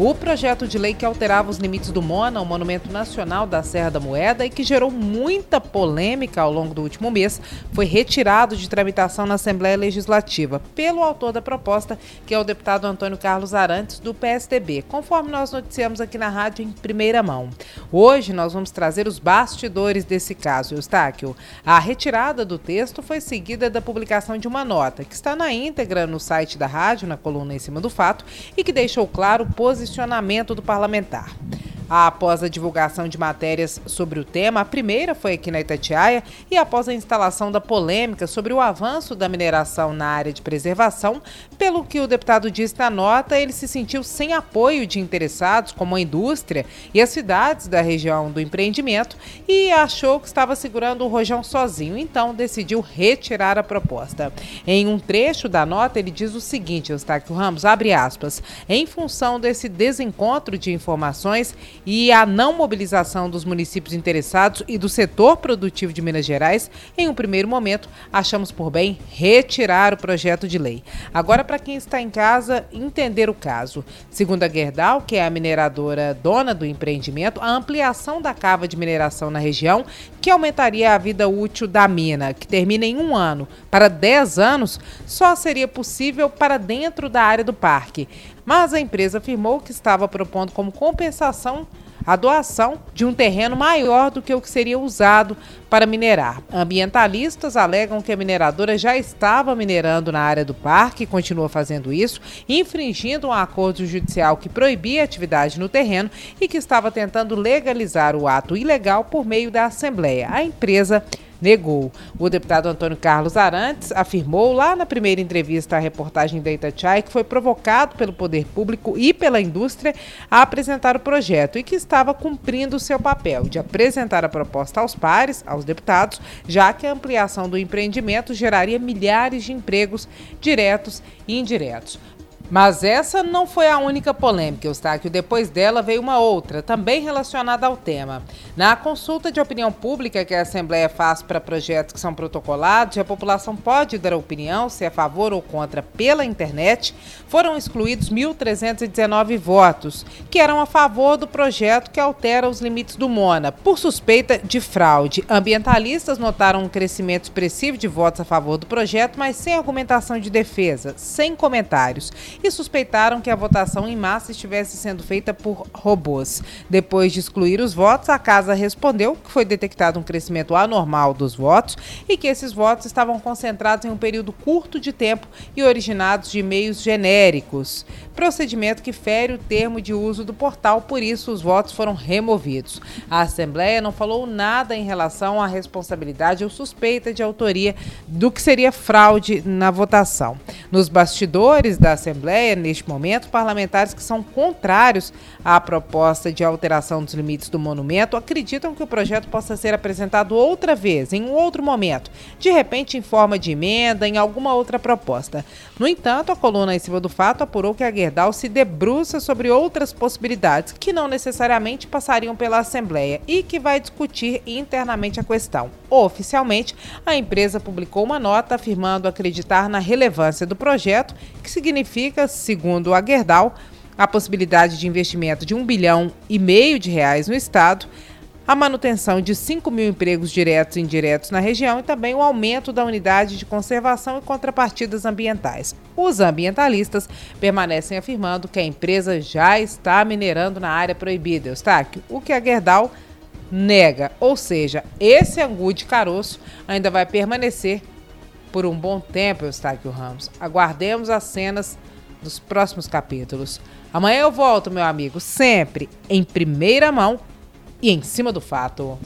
O projeto de lei que alterava os limites do Mona, o Monumento Nacional da Serra da Moeda, e que gerou muita polêmica ao longo do último mês, foi retirado de tramitação na Assembleia Legislativa pelo autor da proposta, que é o deputado Antônio Carlos Arantes, do PSDB, conforme nós noticiamos aqui na rádio em primeira mão. Hoje nós vamos trazer os bastidores desse caso, Eustáquio. A retirada do texto foi seguida da publicação de uma nota, que está na íntegra no site da rádio, na coluna em cima do fato, e que deixou claro o posicionamento posicionamento do parlamentar. Após a divulgação de matérias sobre o tema, a primeira foi aqui na Itatiaia, e após a instalação da polêmica sobre o avanço da mineração na área de preservação, pelo que o deputado disse na nota, ele se sentiu sem apoio de interessados, como a indústria e as cidades da região do empreendimento, e achou que estava segurando o rojão sozinho, então decidiu retirar a proposta. Em um trecho da nota, ele diz o seguinte, Eustáquio Ramos, abre aspas, em função desse desencontro de informações e a não mobilização dos municípios interessados e do setor produtivo de Minas Gerais, em um primeiro momento, achamos por bem retirar o projeto de lei. Agora, para quem está em casa, entender o caso. Segundo a Gerdau, que é a mineradora dona do empreendimento, a ampliação da cava de mineração na região, que aumentaria a vida útil da mina, que termina em um ano, para 10 anos, só seria possível para dentro da área do parque mas a empresa afirmou que estava propondo como compensação a doação de um terreno maior do que o que seria usado para minerar. Ambientalistas alegam que a mineradora já estava minerando na área do parque e continua fazendo isso, infringindo um acordo judicial que proibia a atividade no terreno e que estava tentando legalizar o ato ilegal por meio da Assembleia. A empresa negou. O deputado Antônio Carlos Arantes afirmou lá na primeira entrevista à reportagem da Itatiaia que foi provocado pelo poder público e pela indústria a apresentar o projeto e que estava cumprindo o seu papel de apresentar a proposta aos pares, aos deputados, já que a ampliação do empreendimento geraria milhares de empregos diretos e indiretos. Mas essa não foi a única polêmica, Eustáquio. Depois dela veio uma outra, também relacionada ao tema. Na consulta de opinião pública que a Assembleia faz para projetos que são protocolados a população pode dar opinião se é a favor ou contra pela internet, foram excluídos 1.319 votos, que eram a favor do projeto que altera os limites do MONA, por suspeita de fraude. Ambientalistas notaram um crescimento expressivo de votos a favor do projeto, mas sem argumentação de defesa, sem comentários e suspeitaram que a votação em massa estivesse sendo feita por robôs. Depois de excluir os votos, a casa respondeu que foi detectado um crescimento anormal dos votos e que esses votos estavam concentrados em um período curto de tempo e originados de meios genéricos. Procedimento que fere o termo de uso do portal, por isso os votos foram removidos. A Assembleia não falou nada em relação à responsabilidade ou suspeita de autoria do que seria fraude na votação. Nos bastidores da Assembleia, neste momento, parlamentares que são contrários à proposta de alteração dos limites do monumento acreditam que o projeto possa ser apresentado outra vez, em um outro momento, de repente em forma de emenda, em alguma outra proposta. No entanto, a coluna em cima do fato apurou que a Gerdau se debruça sobre outras possibilidades que não necessariamente passariam pela Assembleia e que vai discutir internamente a questão. Oficialmente, a empresa publicou uma nota afirmando acreditar na relevância do projeto, que significa segundo a Gerdau, a possibilidade de investimento de um bilhão e meio de reais no Estado, a manutenção de 5 mil empregos diretos e indiretos na região e também o aumento da unidade de conservação e contrapartidas ambientais. Os ambientalistas permanecem afirmando que a empresa já está minerando na área proibida, Eustáquio, o que a Gerdau nega. Ou seja, esse angu de caroço ainda vai permanecer por um bom tempo, Eustáquio Ramos. Aguardemos as cenas dos próximos capítulos. Amanhã eu volto, meu amigo, sempre em primeira mão e em cima do fato.